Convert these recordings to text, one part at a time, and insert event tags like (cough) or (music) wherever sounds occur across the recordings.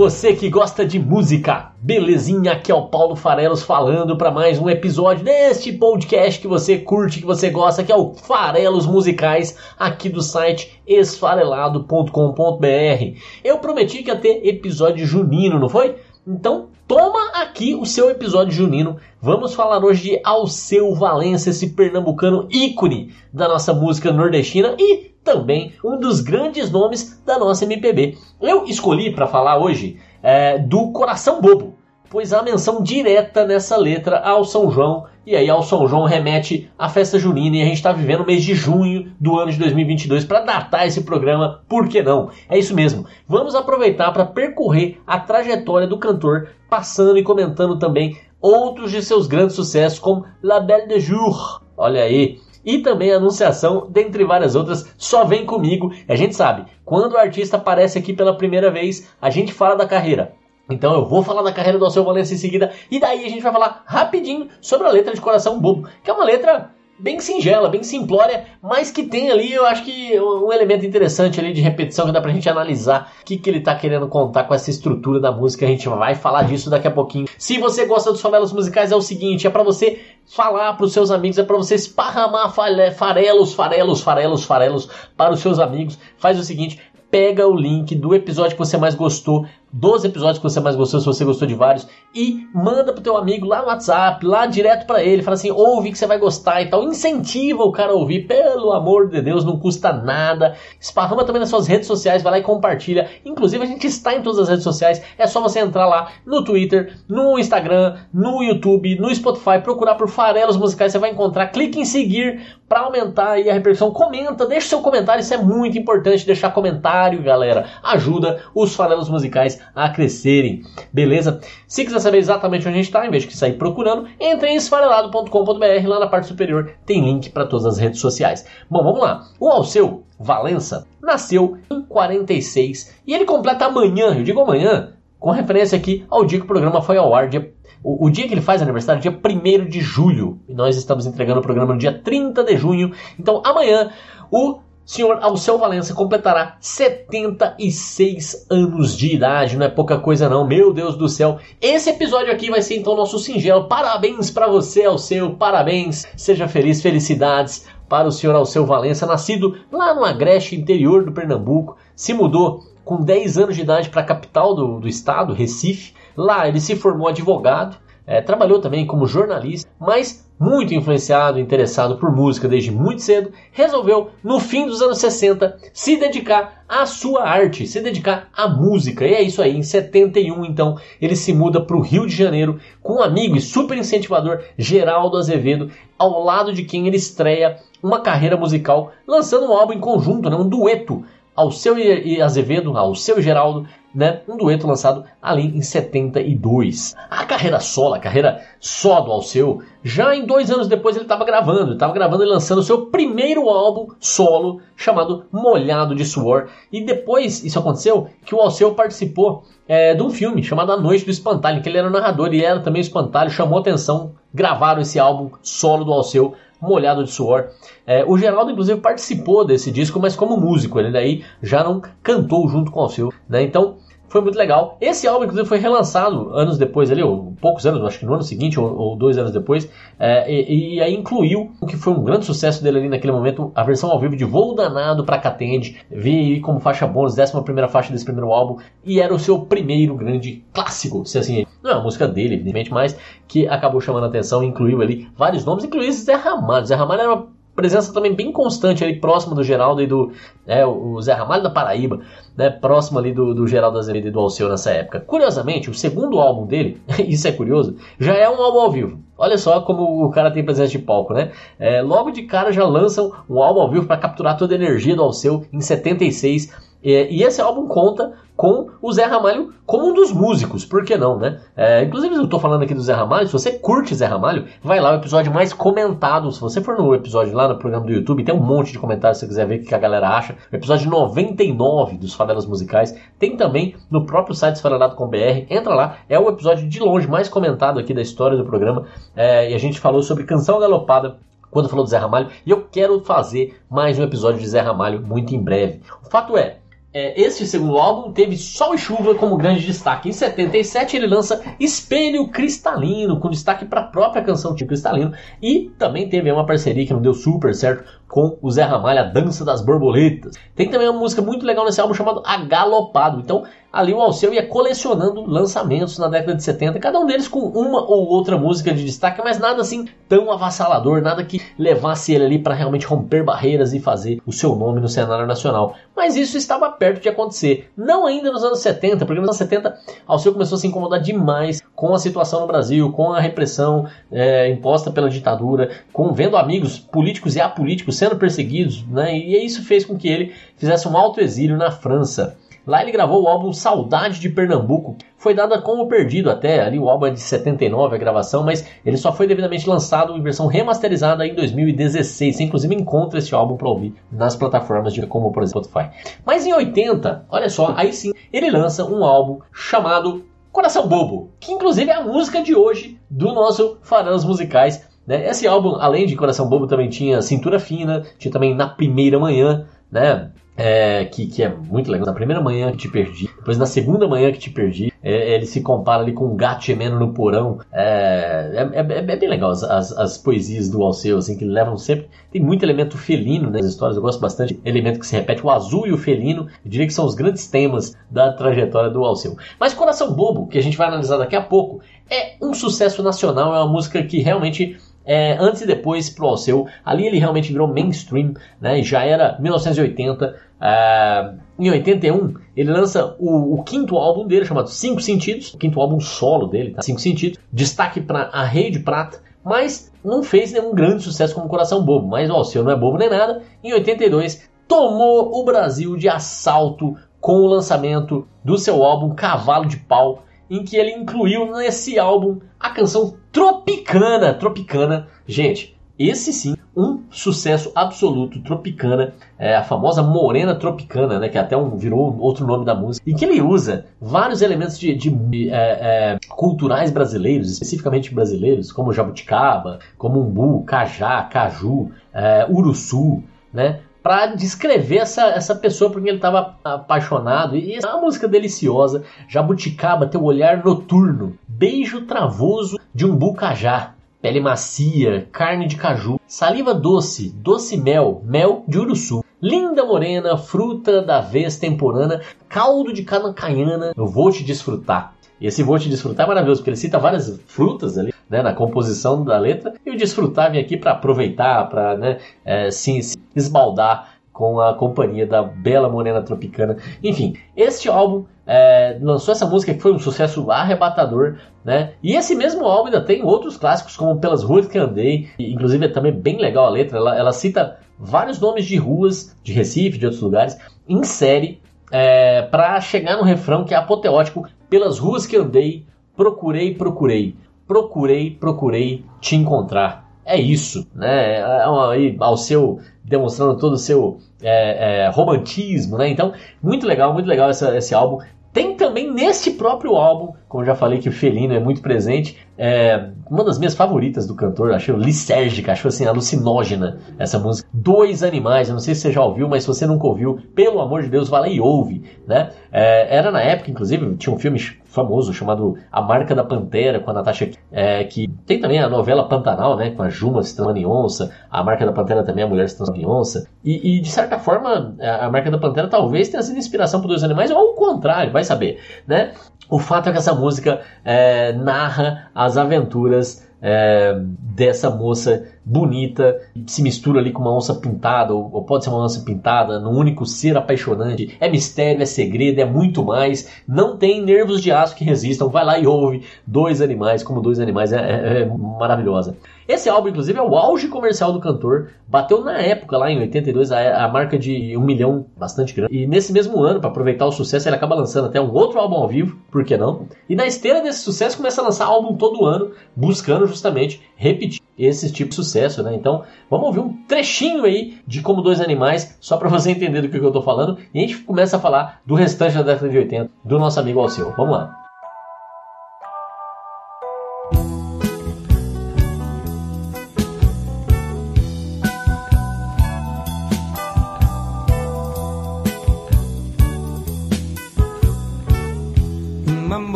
Você que gosta de música, belezinha? Aqui é o Paulo Farelos falando para mais um episódio deste podcast que você curte, que você gosta, que é o Farelos Musicais, aqui do site esfarelado.com.br. Eu prometi que ia ter episódio junino, não foi? Então toma aqui o seu episódio junino. Vamos falar hoje de Alceu Valença, esse pernambucano ícone da nossa música nordestina e também um dos grandes nomes da nossa MPB. Eu escolhi para falar hoje é, do Coração Bobo, pois há menção direta nessa letra ao São João, e aí ao São João remete à festa junina, e a gente está vivendo o mês de junho do ano de 2022 para datar esse programa, por que não? É isso mesmo, vamos aproveitar para percorrer a trajetória do cantor, passando e comentando também outros de seus grandes sucessos, como La Belle de Jour, olha aí, e também Anunciação, dentre várias outras, só vem comigo. A gente sabe, quando o artista aparece aqui pela primeira vez, a gente fala da carreira. Então eu vou falar da carreira do Alceu Valença em seguida, e daí a gente vai falar rapidinho sobre a letra de Coração Bobo, que é uma letra bem singela, bem simplória, mas que tem ali, eu acho que um elemento interessante ali de repetição que dá pra gente analisar o que, que ele tá querendo contar com essa estrutura da música. A gente vai falar disso daqui a pouquinho. Se você gosta dos favelos musicais, é o seguinte: é para você falar para os seus amigos, é para você esparramar farelos, farelos, farelos, farelos para os seus amigos. Faz o seguinte, pega o link do episódio que você mais gostou, dos episódios que você mais gostou, se você gostou de vários, e manda pro teu amigo lá no WhatsApp, lá direto para ele, fala assim, ouve que você vai gostar e tal, incentiva o cara a ouvir, pelo amor de Deus, não custa nada. Esparrama também nas suas redes sociais, vai lá e compartilha. Inclusive a gente está em todas as redes sociais, é só você entrar lá no Twitter, no Instagram, no YouTube, no Spotify, procurar por Farelos Musicais, você vai encontrar, clique em seguir para aumentar aí a repercussão, comenta, deixa seu comentário, isso é muito importante, deixar comentário, galera, ajuda os Farelos Musicais a crescerem, beleza? Se quiser saber exatamente onde a gente está, em vez de sair procurando, entre em esfarelado.com.br, lá na parte superior tem link para todas as redes sociais. Bom, vamos lá. O Alceu Valença nasceu em 46 e ele completa amanhã, eu digo amanhã, com referência aqui ao dia que o programa foi ao ar, dia o, o, dia que ele faz aniversário dia 1 de julho. E nós estamos entregando o programa no dia 30 de junho. Então amanhã o senhor Alceu Valença completará 76 anos de idade, não é pouca coisa não, meu Deus do céu. Esse episódio aqui vai ser então nosso singelo. Parabéns para você, Alceu, parabéns. Seja feliz, felicidades para o senhor Alceu Valença, nascido lá no Agreste, interior do Pernambuco, se mudou com 10 anos de idade para a capital do, do estado, Recife. Lá ele se formou advogado, é, trabalhou também como jornalista, mas muito influenciado e interessado por música desde muito cedo, resolveu, no fim dos anos 60, se dedicar à sua arte, se dedicar à música. E é isso aí, em 71, então, ele se muda para o Rio de Janeiro com um amigo e super incentivador, Geraldo Azevedo, ao lado de quem ele estreia uma carreira musical, lançando um álbum em conjunto, né, um dueto, Alceu e Azevedo, Alceu e Geraldo, né? Um dueto lançado ali em 72. A carreira solo, a carreira só do Alceu, já em dois anos depois ele estava gravando, estava gravando e lançando o seu primeiro álbum solo chamado Molhado de Suor. E depois isso aconteceu que o Alceu participou é, de um filme chamado A Noite do Espantalho, que ele era narrador e era também espantalho, chamou atenção, gravaram esse álbum solo do Alceu molhado de suor. É, o Geraldo, inclusive, participou desse disco, mas como músico, ele daí já não cantou junto com o Alceu, né? Então, foi muito legal. Esse álbum, inclusive, foi relançado anos depois, ali, ou poucos anos, acho que no ano seguinte ou, ou dois anos depois, é, e, e, aí incluiu o que foi um grande sucesso dele ali naquele momento, a versão ao vivo de Voo Danado pra Catende, veio como faixa bônus, décima primeira faixa desse primeiro álbum, e era o seu primeiro grande clássico, se assim, não é a música dele, evidentemente, mas que acabou chamando a atenção incluiu ali vários nomes, incluiu Zé Ramalho. Zé Ramalho era uma presença também bem constante ali próximo do Geraldo e do é, o Zé Ramalho da Paraíba, né, próximo ali do, do Geraldo Azevedo e do Alceu nessa época. Curiosamente, o segundo álbum dele, (laughs) isso é curioso, já é um álbum ao vivo. Olha só como o cara tem presença de palco, né? É, logo de cara já lançam um álbum ao vivo para capturar toda a energia do Alceu em 76 E, e esse álbum conta com o Zé Ramalho como um dos músicos, por que não, né? É, inclusive, eu tô falando aqui do Zé Ramalho, se você curte Zé Ramalho, vai lá, o episódio mais comentado. Se você for no episódio lá no programa do YouTube, tem um monte de comentários se você quiser ver o que a galera acha. O episódio 99 dos Favelas Musicais tem também no próprio site esfarelado.com.br. Entra lá, é o episódio de longe mais comentado aqui da história do programa. É, e a gente falou sobre Canção Galopada, quando falou do Zé Ramalho, e eu quero fazer mais um episódio de Zé Ramalho muito em breve. O fato é, é, este segundo álbum teve Sol e Chuva como grande destaque. Em 77 ele lança Espelho Cristalino, com destaque para a própria canção Tipo Cristalino. E também teve uma parceria que não deu super certo com o Zé Ramalho, a Dança das Borboletas. Tem também uma música muito legal nesse álbum chamado Agalopado. Então, ali o Alceu ia colecionando lançamentos na década de 70, cada um deles com uma ou outra música de destaque, mas nada assim tão avassalador, nada que levasse ele ali para realmente romper barreiras e fazer o seu nome no cenário nacional. Mas isso estava perto de acontecer. Não ainda nos anos 70, porque nos anos 70 Alceu começou a se incomodar demais com a situação no Brasil, com a repressão é, imposta pela ditadura, com vendo amigos políticos e apolíticos sendo perseguidos, né? E isso fez com que ele fizesse um alto exílio na França. Lá ele gravou o álbum Saudade de Pernambuco. Foi dada como perdido até, ali o álbum é de 79 a gravação, mas ele só foi devidamente lançado em versão remasterizada em 2016. Você inclusive encontra esse álbum para ouvir nas plataformas de como por exemplo Spotify. Mas em 80, olha só, aí sim, ele lança um álbum chamado Coração Bobo, que inclusive é a música de hoje do nosso Farelas Musicais. Né? Esse álbum, além de Coração Bobo, também tinha Cintura Fina, tinha também Na Primeira Manhã, né? É, que, que, é muito legal. Na primeira manhã que te perdi, depois na segunda manhã que te perdi, é, ele se compara ali com um gato gemendo no porão. É, é, é, é bem legal as, as, as, poesias do Alceu, assim, que levam sempre. Tem muito elemento felino nas histórias, eu gosto bastante elemento que se repete. O azul e o felino, eu diria que são os grandes temas da trajetória do Alceu. Mas Coração Bobo, que a gente vai analisar daqui a pouco, é um sucesso nacional, é uma música que realmente é, antes e depois pro Alceu. Ali ele realmente virou mainstream, né? Já era 1980. É, em 81 ele lança o, o, quinto álbum dele chamado Cinco Sentidos, o quinto álbum solo dele, tá? Cinco Sentidos. Destaque para A Rei de Prata, mas não fez nenhum grande sucesso como Coração Bobo. Mas o Alceu não é bobo nem nada. Em 82 tomou o Brasil de assalto com o lançamento do seu álbum Cavalo de Pau em que ele incluiu nesse álbum a canção Tropicana. Tropicana, gente, esse sim, um sucesso absoluto, Tropicana, é a famosa Morena Tropicana, né, que até um, virou outro nome da música, e que ele usa vários elementos de, de é, é, culturais brasileiros, especificamente brasileiros, como jabuticaba, como umbu, cajá, caju, é, uruçu, né, para descrever essa, essa pessoa porque ele estava apaixonado. E é uma música deliciosa. Jabuticaba, teu olhar noturno. Beijo travoso de um bucajá. Pele macia, carne de caju, saliva doce, doce mel, mel de uruçu. Linda morena, fruta da vez temporana, caldo de cana caiana, eu vou te desfrutar. E esse vou te desfrutar é maravilhoso, porque ele cita várias frutas ali, né, na composição da letra, e o desfrutar vem aqui para aproveitar, para né, é, se, se esbaldar com a companhia da bela Morena Tropicana. Enfim, este álbum é, lançou essa música que foi um sucesso arrebatador, né? E esse mesmo álbum ainda tem outros clássicos, como Pelas Ruas que Andei, inclusive é também bem legal a letra, ela, ela cita vários nomes de ruas de Recife, de outros lugares, em série, é, para chegar no refrão que é apoteótico. Pelas ruas que andei, procurei, procurei procurei, procurei te encontrar. É isso, né? É aí, ao seu demonstrando todo o seu é, é, romantismo, né? Então, muito legal, muito legal essa, esse álbum. Tem também nesse próprio álbum, como já falei que o Felino é muito presente, é, uma das minhas favoritas do cantor, achei lisérgica, achei assim, alucinógena essa música. Dois Animais, eu não sei se você já ouviu, mas se você nunca ouviu, pelo amor de Deus, vá lá e ouve, né? É, era na época, inclusive, tinha um filme famoso chamado A Marca da Pantera, com a Natasha, é, que tem também a novela Pantanal, né, com a Juma se transformando em onça, a Marca da Pantera também, a mulher se transformando em onça, e, e, de certa forma, a Marca da Pantera talvez tenha sido inspiração para Dois Animais, ou ao contrário, vai saber, né? O fato é que essa música é, narra as aventuras é, dessa moça bonita, se mistura ali com uma onça pintada, ou, ou, pode ser uma onça pintada, num único ser apaixonante. É mistério, é segredo, é muito mais. Não tem nervos de aço que resistam. Vai lá e ouve Dois Animais, como Dois Animais, é, é, é maravilhosa. Esse álbum, inclusive, é o auge comercial do cantor. Bateu na época, lá em 82, a, a marca de um milhão bastante grande. E nesse mesmo ano, para aproveitar o sucesso, ele acaba lançando até um outro álbum ao vivo, por que não? E na esteira desse sucesso, começa a lançar álbum todo ano, buscando justamente repetir esse tipo de sucesso, né? Então, vamos ouvir um trechinho aí de Como Dois Animais, só para você entender do que eu tô falando, e a gente começa a falar do restante da década de 80, do nosso amigo Alceu. Vamos lá.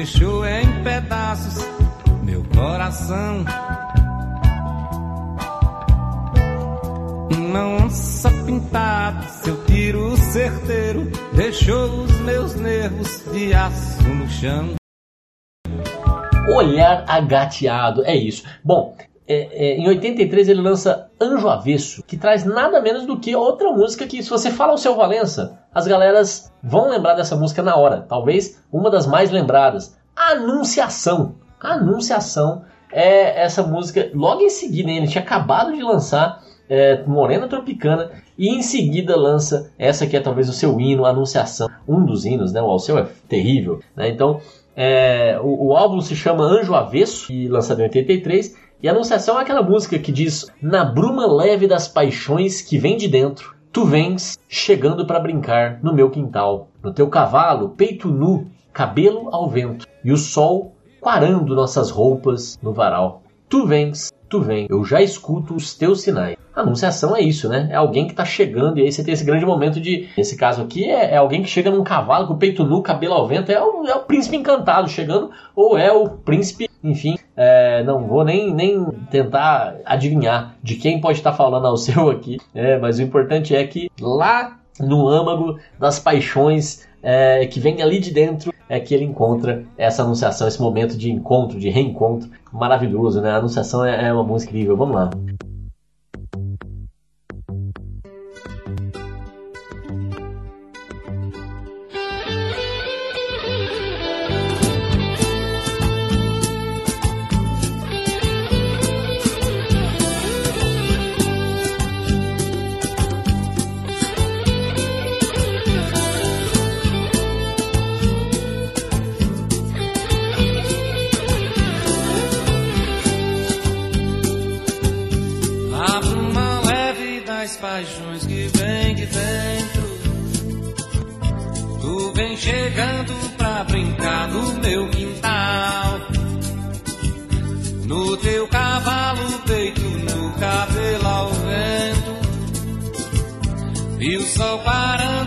deixou em pedaços meu coração. Uma onça pintada, seu tiro certeiro, deixou os meus nervos de aço no chão. Olhar agateado, é isso. Bom, é, é, em 83 ele lança Anjo Avesso, que traz nada menos do que outra música que, se você fala o seu Valença, as galeras vão lembrar dessa música na hora. Talvez uma das mais lembradas. Anunciação. Anunciação é essa música. Logo em seguida, ele tinha acabado de lançar é, Morena Tropicana e em seguida lança essa que é talvez o seu hino, Anunciação. Um dos hinos, né? O Alceu é terrível. Né? Então, é, o, o álbum se chama Anjo Avesso e lançado em 83 e Anunciação é aquela música que diz: Na bruma leve das paixões que vem de dentro, tu vens chegando para brincar no meu quintal. No teu cavalo, peito nu, cabelo ao vento, e o sol quarando nossas roupas no varal. Tu vens, tu vem, eu já escuto os teus sinais. A anunciação é isso, né? É alguém que está chegando e aí você tem esse grande momento de. Nesse caso aqui, é, é, alguém que chega num cavalo com o peito nu, cabelo ao vento. É o, é o príncipe encantado chegando, ou é o príncipe enfim, é, não vou nem, nem tentar adivinhar de quem pode estar falando ao seu aqui, é, mas o importante é que lá no âmago das paixões é, que vem ali de dentro é que ele encontra essa anunciação, esse momento de encontro, de reencontro maravilhoso, né? A anunciação é, é uma música incrível. Vamos lá. chegando pra brincar no meu quintal. No teu cavalo peito, no cabelo ao vento, e o sol parando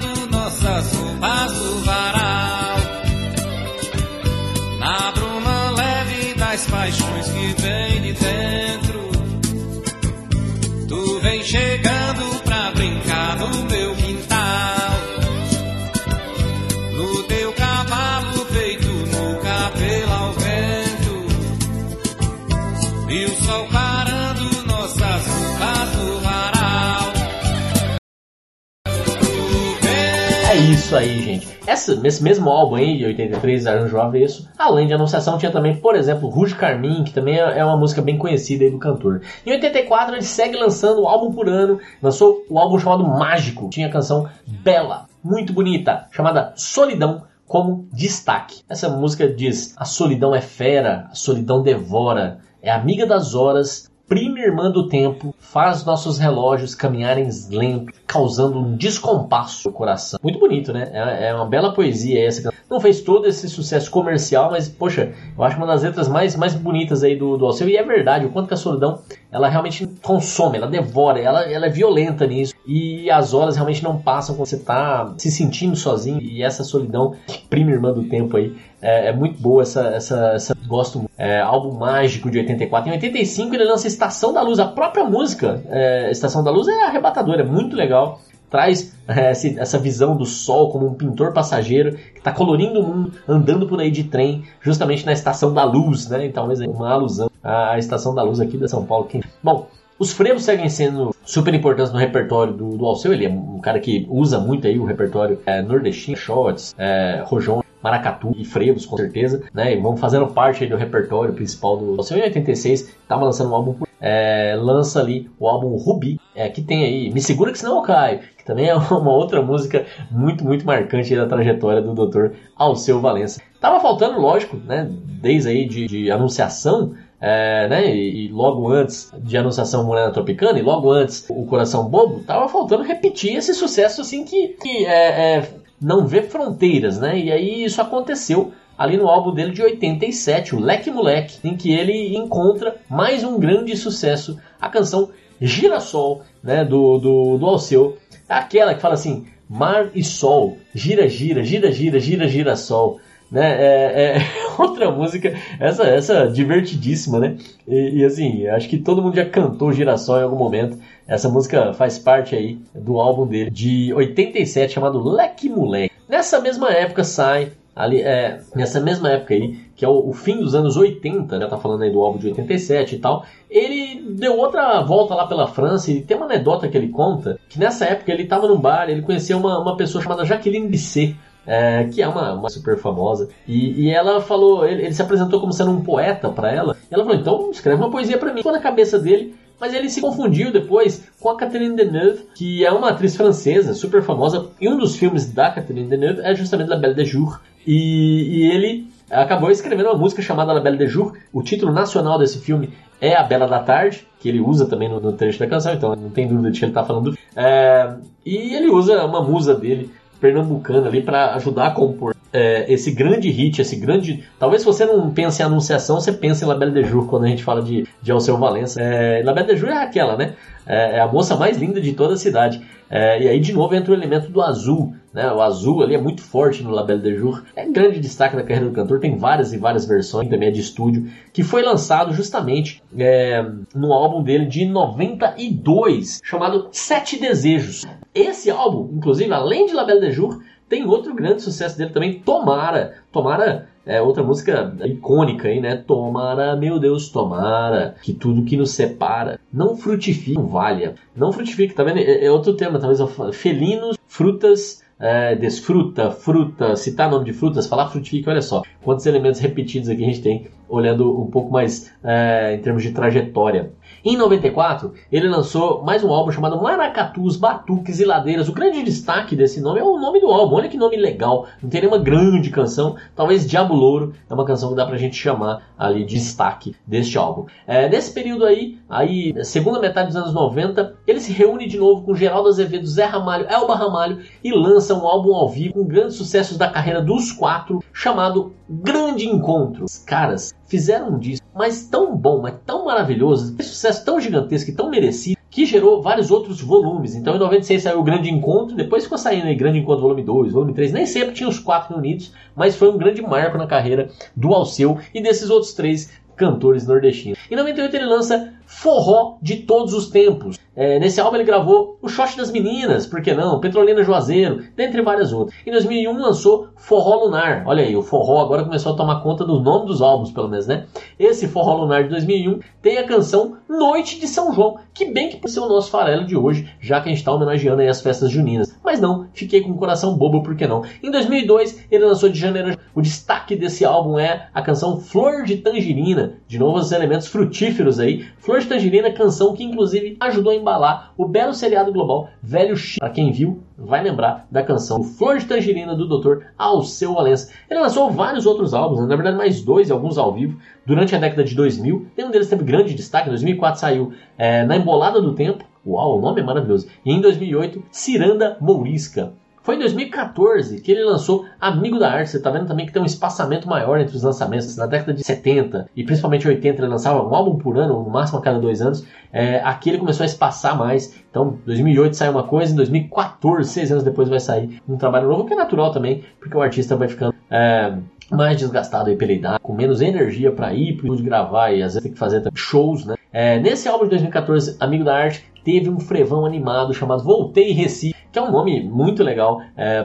isso aí, gente. Essa, nesse mesmo álbum aí, de 83, Arranjo Avesso, além de Anunciação, tinha também, por exemplo, Rouge Carmin, que também é, é uma música bem conhecida aí do cantor. Em 84, ele segue lançando o álbum por ano, lançou o álbum chamado Mágico, tinha a canção Bela, muito bonita, chamada Solidão, como destaque. Essa música diz: A solidão é fera, a solidão devora, é amiga das horas, prima irmã do tempo, faz nossos relógios caminharem lento, causando um descompasso no coração. Muito bonito, né? É, é uma bela poesia essa. Não fez todo esse sucesso comercial, mas, poxa, eu acho uma das letras mais, mais bonitas aí do, do Alceu. E é verdade, o quanto que a solidão, ela realmente consome, ela devora, ela, ela é violenta nisso. E as horas realmente não passam quando você tá se sentindo sozinho. E essa solidão, prima irmã do tempo aí, é, é, muito boa essa, essa, essa gosto é, álbum mágico de 84. Em 85 ele lança Estação da Luz, a própria música é, Estação da Luz é arrebatadora, é muito legal. traz é, essa visão do sol como um pintor passageiro que está colorindo o mundo, andando por aí de trem, justamente na Estação da Luz, né? Então, talvez uma alusão à Estação da Luz aqui de São Paulo. Bom, os frevos seguem sendo super importantes no repertório do, do Alceu. Ele é um cara que usa muito aí o repertório é, nordestino, shots, é, rojão, maracatu e frevos, com certeza, né? E vão fazendo parte do repertório principal do Alceu. Em 86, estava lançando um álbum, é, lança ali o álbum Rubi, é, que tem aí Me Segura Que Senão Eu Caio, que também é (laughs) uma outra música muito, muito marcante da trajetória do Dr. Alceu Valença. Tava faltando, lógico, né? Desde aí de, de anunciação, é, né, e, e logo antes de Anunciação Morena Tropicana, e logo antes o Coração Bobo, tava faltando repetir esse sucesso assim que, que é, é, não vê fronteiras, né? E aí isso aconteceu ali no álbum dele de 87, o Leque Moleque, em que ele encontra mais um grande sucesso, a canção Girassol, né, do, do, do Alceu, aquela que fala assim, mar e sol, gira, gira, gira, gira, gira, gira, sol, né, é, é (laughs) outra música, essa, essa divertidíssima, né, e, e assim, acho que todo mundo já cantou Girassol em algum momento, essa música faz parte aí do álbum dele de 87 chamado Leque Moleque. Nessa mesma época sai ali é, nessa mesma época aí, que é o, o fim dos anos 80, já tá falando aí do álbum de 87 e tal, ele deu outra volta lá pela França e tem uma anedota que ele conta, que nessa época ele tava num bar, ele conheceu uma, uma pessoa chamada Jacqueline Bisset, é, que é uma, uma super famosa, e, e ela falou, ele, ele se apresentou como sendo um poeta para ela, e ela falou, então escreve uma poesia para mim. Ficou na cabeça dele, mas ele se confundiu depois com a Catherine Deneuve, que é uma atriz francesa super famosa, e um dos filmes da Catherine Deneuve é justamente La Belle de Jour, e, e ele acabou escrevendo uma música chamada La Belle de Jour, o título nacional desse filme é A Bela da Tarde, que ele usa também no, no trecho da canção, então não tem dúvida de que ele está falando. É, e ele usa uma musa dele, pernambucana, ali para ajudar a compor é, esse grande hit, esse grande. Talvez se você não pense em Anunciação, você pense em La Belle de Jour quando a gente fala de, de Alceu Valença. É, La Belle de Jour é aquela, né? É, é a moça mais linda de toda a cidade. É, e aí, de novo, entra o elemento do azul. Né? O azul ali é muito forte no La Belle de Jour. É grande destaque da carreira do cantor. Tem várias e várias versões, também é de estúdio, que foi lançado justamente é, no álbum dele de 92, chamado Sete Desejos. Esse álbum, inclusive, além de La Belle de Jour, tem outro grande sucesso dele também, Tomara. Tomara é outra música icônica aí, né? Tomara, meu Deus, tomara, que tudo que nos separa não frutifique, não valha. Não frutifique, tá vendo? É, é outro tema, talvez. Felinos, frutas, é, desfruta, fruta, citar nome de frutas, falar frutifique, olha só. Quantos elementos repetidos aqui a gente tem, olhando um pouco mais é, em termos de trajetória. Em 94, ele lançou mais um álbum chamado Maracatus, Batuques e Ladeiras. O grande destaque desse nome é o nome do álbum. Olha que nome legal. Não tem nenhuma grande canção. Talvez Diabo Louro é uma canção que dá pra gente chamar ali de destaque deste álbum. É, nesse período aí, aí, segunda metade dos anos 90, ele se reúne de novo com Geraldo Azevedo, Zé Ramalho, Elba Ramalho e lança um álbum ao vivo com grandes sucessos da carreira dos quatro, chamado Grande Encontro. Caras fizeram um disco, mas tão bom, mas tão maravilhoso, esse sucesso tão gigantesco e tão merecido, que gerou vários outros volumes. Então em 96 saiu o Grande Encontro, depois ficou saindo aí Grande Encontro volume 2, volume 3, nem sempre tinha os quatro reunidos, mas foi um grande marco na carreira do Alceu e desses outros três cantores nordestinos. Em 98 ele lança Forró de Todos os Tempos. É, nesse álbum ele gravou O Shot das Meninas, por que não? Petrolina Juazeiro, dentre várias outras. Em 2001 lançou Forró Lunar. Olha aí, o forró agora começou a tomar conta do nome dos álbuns, pelo menos, né? Esse Forró Lunar de 2001 tem a canção Noite de São João, que bem que pode ser o nosso farelo de hoje, já que a gente está homenageando aí as festas juninas. Mas não, fiquei com o coração bobo, por que não? Em 2002 ele lançou de janeiro. O destaque desse álbum é a canção Flor de Tangerina. De novo, os elementos frutíferos aí. Flor de Tangerina, canção que inclusive ajudou a embalar o belo seriado global Velho X. Para quem viu, vai lembrar da canção Flor de Tangerina do Dr. Alceu Valença. Ele lançou vários outros álbuns, né? na verdade mais dois, alguns ao vivo, durante a década de 2000. Nenhum deles teve grande destaque. Em 2004 saiu é, Na Embolada do Tempo. Uau, o nome é maravilhoso. E em 2008, Ciranda Mourisca. Foi em 2014 que ele lançou Amigo da Arte. Você tá vendo também que tem um espaçamento maior entre os lançamentos. Na década de 70 e principalmente 80 ele lançava um álbum por ano, no máximo a cada dois anos. É, aqui ele começou a espaçar mais. Então, 2008 sai uma coisa, em 2014, seis anos depois vai sair um trabalho novo, que é natural também, porque o artista vai ficando é, mais desgastado aí pela idade, com menos energia para ir estúdio gravar e às vezes tem que fazer shows, né? É, nesse álbum de 2014, Amigo da Arte, teve um frevão animado chamado Voltei Recife, que é um nome muito legal é,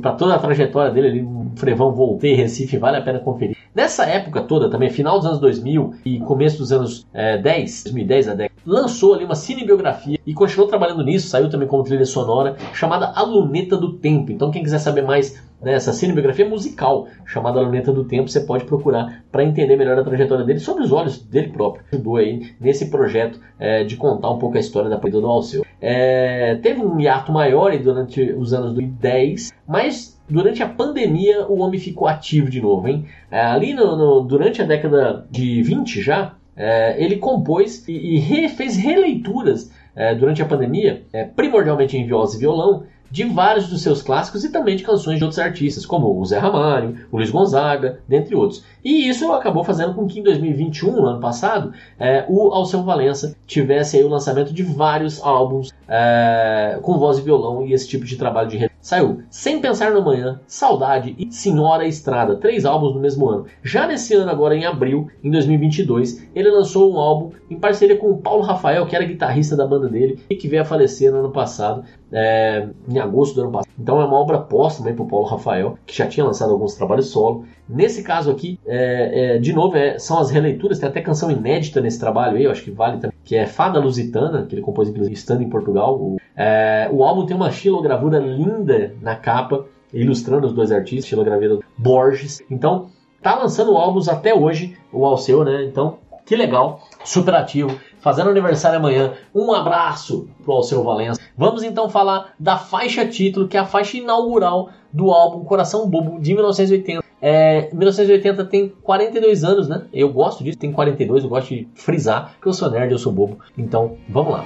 para toda a trajetória dele, ali, um frevão Voltei Recife, vale a pena conferir. Nessa época toda, também final dos anos 2000 e começo dos anos é, 10, 2010 a 10, lançou ali uma cinebiografia e continuou trabalhando nisso, saiu também como trilha sonora, chamada A Luneta do Tempo. Então quem quiser saber mais nessa né, cinebiografia musical chamada A Luneta do Tempo, você pode procurar para entender melhor a trajetória dele sob os olhos dele próprio. Ajudou aí nesse projeto é, de contar um pouco a história da perda do Alceu. É, teve um hiato maior durante os anos 2010, mas durante a pandemia o homem ficou ativo de novo. Hein? É, ali no, no, durante a década de 20 já, é, ele compôs e, e re, fez releituras é, durante a pandemia, é, primordialmente em voz e violão, de vários dos seus clássicos e também de canções de outros artistas, como o Zé Ramalho, o Luiz Gonzaga, dentre outros. E isso acabou fazendo com que em 2021, no ano passado, é, o Alceu Valença tivesse o lançamento de vários álbuns é, com voz e violão e esse tipo de trabalho de Saiu Sem Pensar no Amanhã, Saudade e Senhora Estrada, três álbuns no mesmo ano. Já nesse ano, agora em abril, em 2022, ele lançou um álbum em parceria com o Paulo Rafael, que era guitarrista da banda dele e que veio a falecer no ano passado, é, em agosto do ano passado. Então é uma obra póstuma para o Paulo Rafael, que já tinha lançado alguns trabalhos solo. Nesse caso aqui, é, é, de novo, é, são as releituras, tem até canção inédita nesse trabalho aí, eu acho que vale também, que é Fada Lusitana, que ele compôs inclusive estando em Portugal. O, é, o álbum tem uma xilogravura linda na capa, ilustrando os dois artistas, xilogravura Borges. Então, tá lançando álbuns até hoje, o Alceu, né? Então, que legal, super ativo, fazendo aniversário amanhã. Um abraço pro Alceu Valença. Vamos então falar da faixa título, que é a faixa inaugural do álbum Coração Bobo de 1980. É, 1980 tem 42 anos, né? Eu gosto disso, tem 42, eu gosto de frisar que eu sou nerd, eu sou bobo. Então, vamos lá.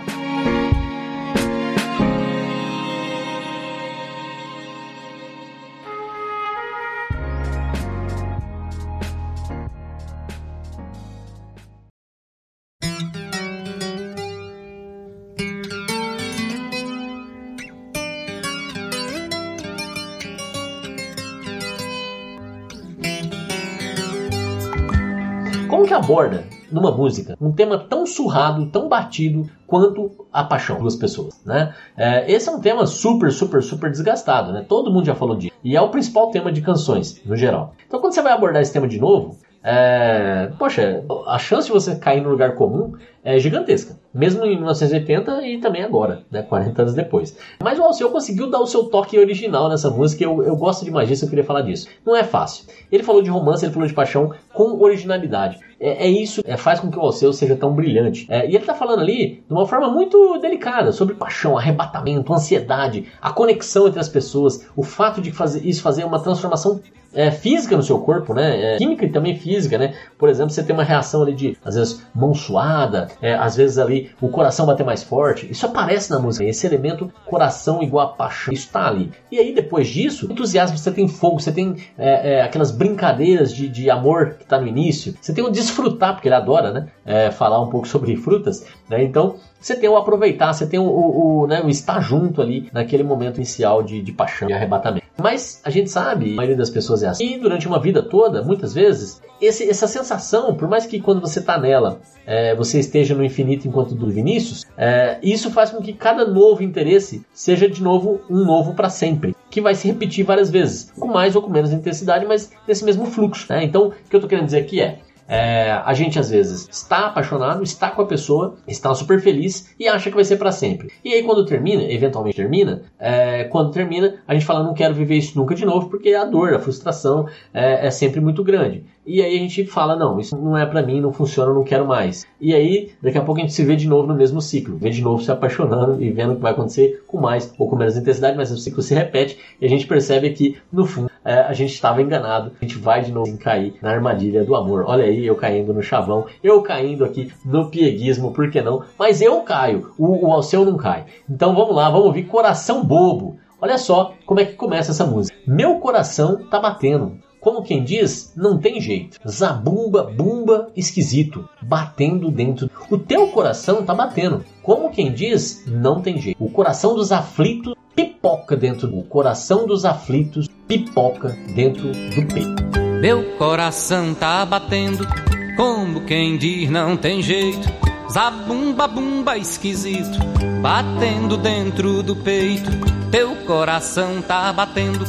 Aborda numa música um tema tão surrado, tão batido quanto a paixão das pessoas, né? É, esse é um tema super, super, super desgastado, né? Todo mundo já falou disso. E é o principal tema de canções, no geral. Então quando você vai abordar esse tema de novo, é, poxa, a chance de você cair no lugar comum é gigantesca. Mesmo em 1980 e também agora, né, 40 anos depois. Mas o Alceu conseguiu dar o seu toque original nessa música, eu, eu gosto demais disso, eu queria falar disso. Não é fácil. Ele falou de romance, ele falou de paixão com originalidade. É, é isso é, faz com que o Alceu seja tão brilhante. É, e ele está falando ali de uma forma muito delicada sobre paixão, arrebatamento, ansiedade, a conexão entre as pessoas, o fato de fazer isso fazer uma transformação é, física no seu corpo, né? É, química e também física, né? Por exemplo, você tem uma reação ali de, às vezes, mão suada, é, às vezes ali o coração bater mais forte. Isso aparece na música. Esse elemento, coração igual a paixão, isso está ali. E aí, depois disso, entusiasmo, você tem fogo, você tem é, é, aquelas brincadeiras de, de amor que está no início. Você tem o desfrutar, porque ele adora, né? É, falar um pouco sobre frutas, né? Então, você tem o aproveitar, você tem o, o, o, né, o estar junto ali naquele momento inicial de, de paixão e arrebatamento. Mas a gente sabe, a maioria das pessoas é assim. E durante uma vida toda, muitas vezes, esse, essa sensação, por mais que quando você está nela, é, você esteja no infinito enquanto do Vinícius, é, isso faz com que cada novo interesse seja de novo um novo para sempre. Que vai se repetir várias vezes, com mais ou com menos intensidade, mas nesse mesmo fluxo. Né? Então, o que eu estou querendo dizer aqui é é, a gente às vezes está apaixonado, está com a pessoa, está super feliz e acha que vai ser para sempre. E aí quando termina, eventualmente termina, é, quando termina, a gente fala não quero viver isso nunca de novo porque a dor, a frustração é, é sempre muito grande. E aí a gente fala não, isso não é para mim, não funciona, não quero mais. E aí daqui a pouco a gente se vê de novo no mesmo ciclo, vê de novo se apaixonando e vendo o que vai acontecer com mais ou com menos intensidade, mas o ciclo se repete e a gente percebe que no fundo é, a gente estava enganado, a gente vai de novo cair na armadilha do amor. Olha aí, eu caindo no chavão, eu caindo aqui no pieguismo, por que não? Mas eu caio, o, o Alceu não cai. Então vamos lá, vamos ouvir Coração Bobo. Olha só como é que começa essa música. Meu coração tá batendo. Como quem diz, não tem jeito. Zabumba, bumba, esquisito, batendo dentro. O teu coração tá batendo. Como quem diz, não tem jeito. O coração dos aflitos pipoca dentro do coração dos aflitos, pipoca dentro do peito. Meu coração tá batendo, como quem diz não tem jeito. Zabumba, bumba esquisito, batendo dentro do peito. Teu coração tá batendo,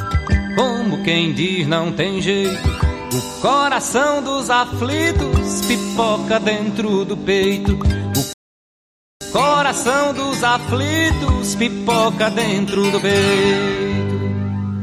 como quem diz não tem jeito. O coração dos aflitos pipoca dentro do peito. Coração dos aflitos pipoca dentro do peito.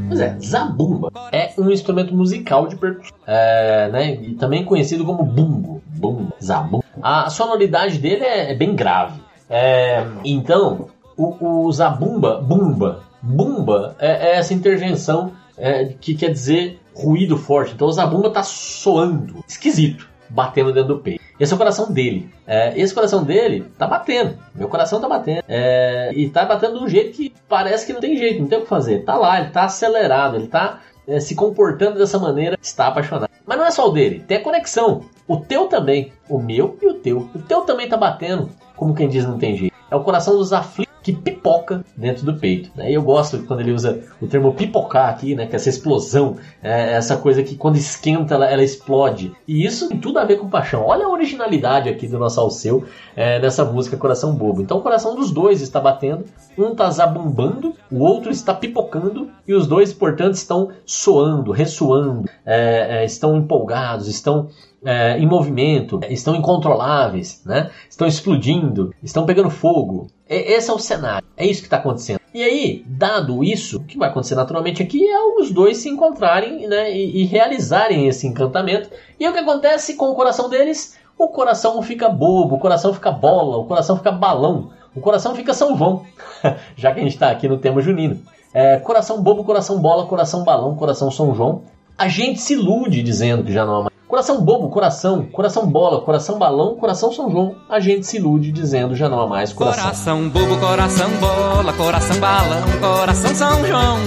Pois é, zabumba é um instrumento musical de percussão, é, né, e também conhecido como bumbo, bumba, zabumba. A sonoridade dele é, é bem grave. É, então, o, o zabumba, bumba, bumba é, é essa intervenção é, que quer dizer ruído forte. Então o zabumba tá soando, esquisito, batendo dentro do peito. Esse é o coração dele. É, esse coração dele tá batendo. Meu coração tá batendo. É, e tá batendo de um jeito que parece que não tem jeito, não tem o que fazer. Tá lá, ele tá acelerado, ele tá é, se comportando dessa maneira, está apaixonado. Mas não é só o dele, tem a conexão. O teu também. O meu e o teu. O teu também tá batendo, como quem diz não tem jeito. É o coração dos aflitos que pipoca dentro do peito. Né? E eu gosto quando ele usa o termo pipocar aqui, né? que é essa explosão, é essa coisa que quando esquenta ela, ela, explode. E isso tem tudo a ver com paixão. Olha a originalidade aqui do nosso Alceu é, nessa música Coração Bobo. Então o coração dos dois está batendo, um está zabumbando, o outro está pipocando, e os dois, portanto, estão soando, ressoando, é, é estão empolgados, estão é, em movimento, estão incontroláveis, né? estão explodindo, estão pegando fogo. E, esse é o cenário, é isso que está acontecendo. E aí, dado isso, o que vai acontecer naturalmente aqui é os dois se encontrarem né, e, e realizarem esse encantamento. E o que acontece com o coração deles? O coração fica bobo, o coração fica bola, o coração fica balão, o coração fica São João, (laughs) já que a gente está aqui no tema junino. É, coração bobo, coração bola, coração balão, coração São João. A gente se ilude dizendo que já não mais Coração bobo, coração, coração bola, coração balão, coração São João. A gente se ilude dizendo já não há mais coração. Coração bobo, coração bola, coração balão, coração São João.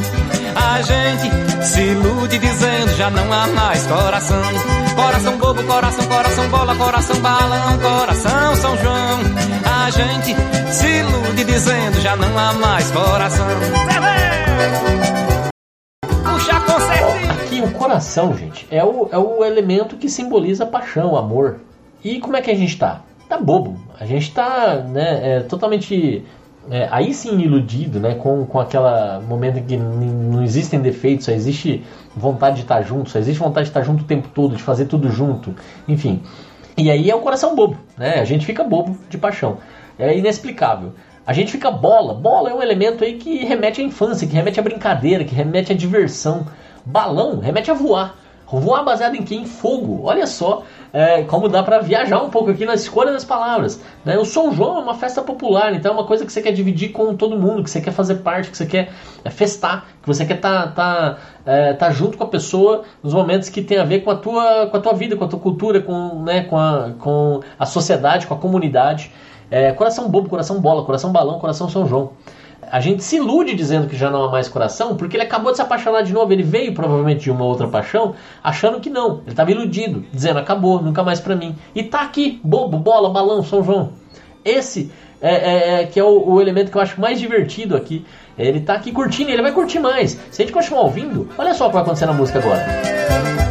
A gente se ilude dizendo já não há mais coração. Coração bobo, coração, coração bola, coração balão, coração São João. A gente se ilude dizendo já não há mais coração. Puxa com o coração, gente, é o, é o elemento que simboliza paixão, amor. E como é que a gente tá? Tá bobo. A gente tá né, é, totalmente. É, aí sim iludido, né? Com, com aquela momento em que não existem defeitos, só existe vontade de estar junto, só existe vontade de estar junto o tempo todo, de fazer tudo junto, enfim. E aí é o coração bobo, né? A gente fica bobo de paixão. É inexplicável. A gente fica bola. Bola é um elemento aí que remete à infância, que remete à brincadeira, que remete à diversão. Balão remete a voar. Voar baseado em quê? Em fogo. Olha só é, como dá para viajar um pouco aqui na escolha das palavras. Né? O São João é uma festa popular, então é uma coisa que você quer dividir com todo mundo, que você quer fazer parte, que você quer é, festar, que você quer estar tá, tá, é, tá junto com a pessoa nos momentos que tem a ver com a tua, com a tua vida, com a tua cultura, com, né, com, a, com a sociedade, com a comunidade. É, coração bobo, coração bola, coração balão, coração São João a gente se ilude dizendo que já não há mais coração, porque ele acabou de se apaixonar de novo. Ele veio provavelmente de uma outra paixão, achando que não. Ele estava iludido, dizendo acabou, nunca mais para mim. E tá aqui, bobo, bola, balão, São João. Esse é, é, é que é o, o, elemento que eu acho mais divertido aqui. Ele tá aqui curtindo, ele vai curtir mais. Se a gente continuar ouvindo, olha só o que vai acontecer na música agora. coração,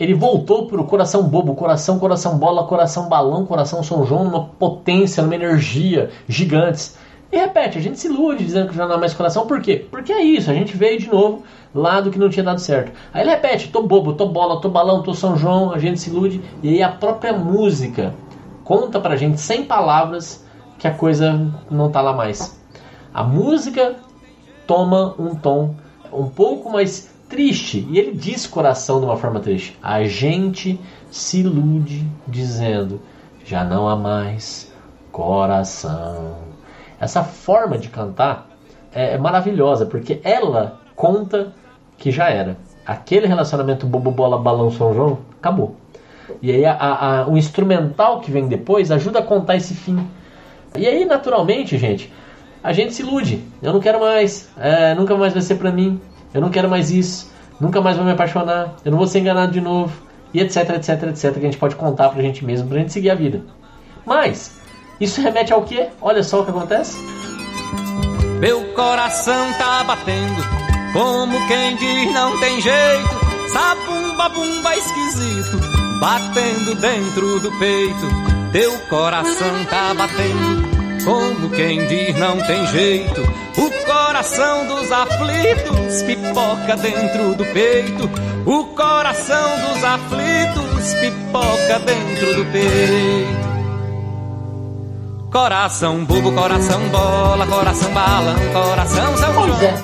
Ele voltou para o coração bobo, coração, coração bola, coração balão, coração São João, numa potência, numa energia gigantes. E repete, a gente se ilude dizendo que já não há mais coração, por quê? Porque é isso, a gente veio de novo lá do que não tinha dado certo. Aí ele repete, tô bobo, tô bola, tô balão, tô São João, a gente se ilude, e aí a própria música conta pra gente sem palavras que a coisa não tá lá mais. A música toma um tom um pouco mais triste. E ele diz coração de uma forma triste. A gente se ilude dizendo: já não há mais coração. Essa forma de cantar é, é maravilhosa porque ela conta que já era. aquele relacionamento bobo bola balão São João acabou. E aí a, a, o instrumental que vem depois ajuda a contar esse fim. E aí, naturalmente, gente, a gente se ilude. Eu não quero mais, é, nunca mais vai ser pra mim, eu não quero mais isso, nunca mais vou me apaixonar, eu não vou ser enganado de novo, e etc, etc, etc, que a gente pode contar pra gente mesmo, pra gente seguir a vida. Mas, isso remete ao quê? Olha só o que acontece. Meu coração tá batendo, como quem diz não tem jeito. Sabumba, bumba esquisito, batendo dentro do peito. Teu coração tá batendo, como quem diz não tem jeito. O coração dos aflitos pipoca dentro do peito. O coração dos aflitos pipoca dentro do peito. Coração bobo, coração bola, coração balão, coração São Pois é,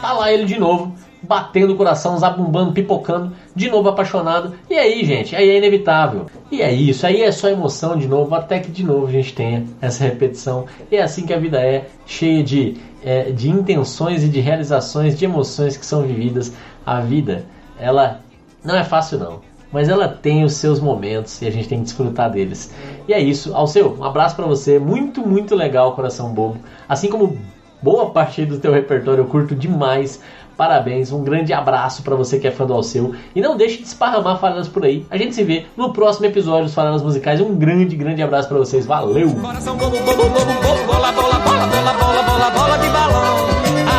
tá lá ele de novo, batendo o coração, zabumbando, pipocando, de novo apaixonado. E aí, gente, aí é inevitável. E é isso, aí é só emoção de novo, até que de novo a gente tenha essa repetição. E é assim que a vida é, cheia de, é, de intenções e de realizações, de emoções que são vividas. A vida, ela não é fácil não. Mas ela tem os seus momentos e a gente tem que desfrutar deles. E é isso. Alceu, um abraço pra você. Muito, muito legal, Coração Bobo. Assim como boa parte do teu repertório, eu curto demais. Parabéns, um grande abraço pra você que é fã do Alceu. E não deixe de esparramar faladas por aí. A gente se vê no próximo episódio dos Faladas Musicais. Um grande, grande abraço pra vocês. Valeu! Bobo, bobo, bobo, bobo.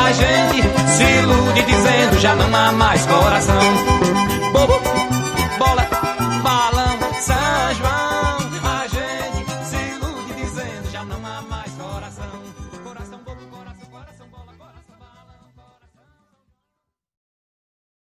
A gente se ilude dizendo já não há mais coração.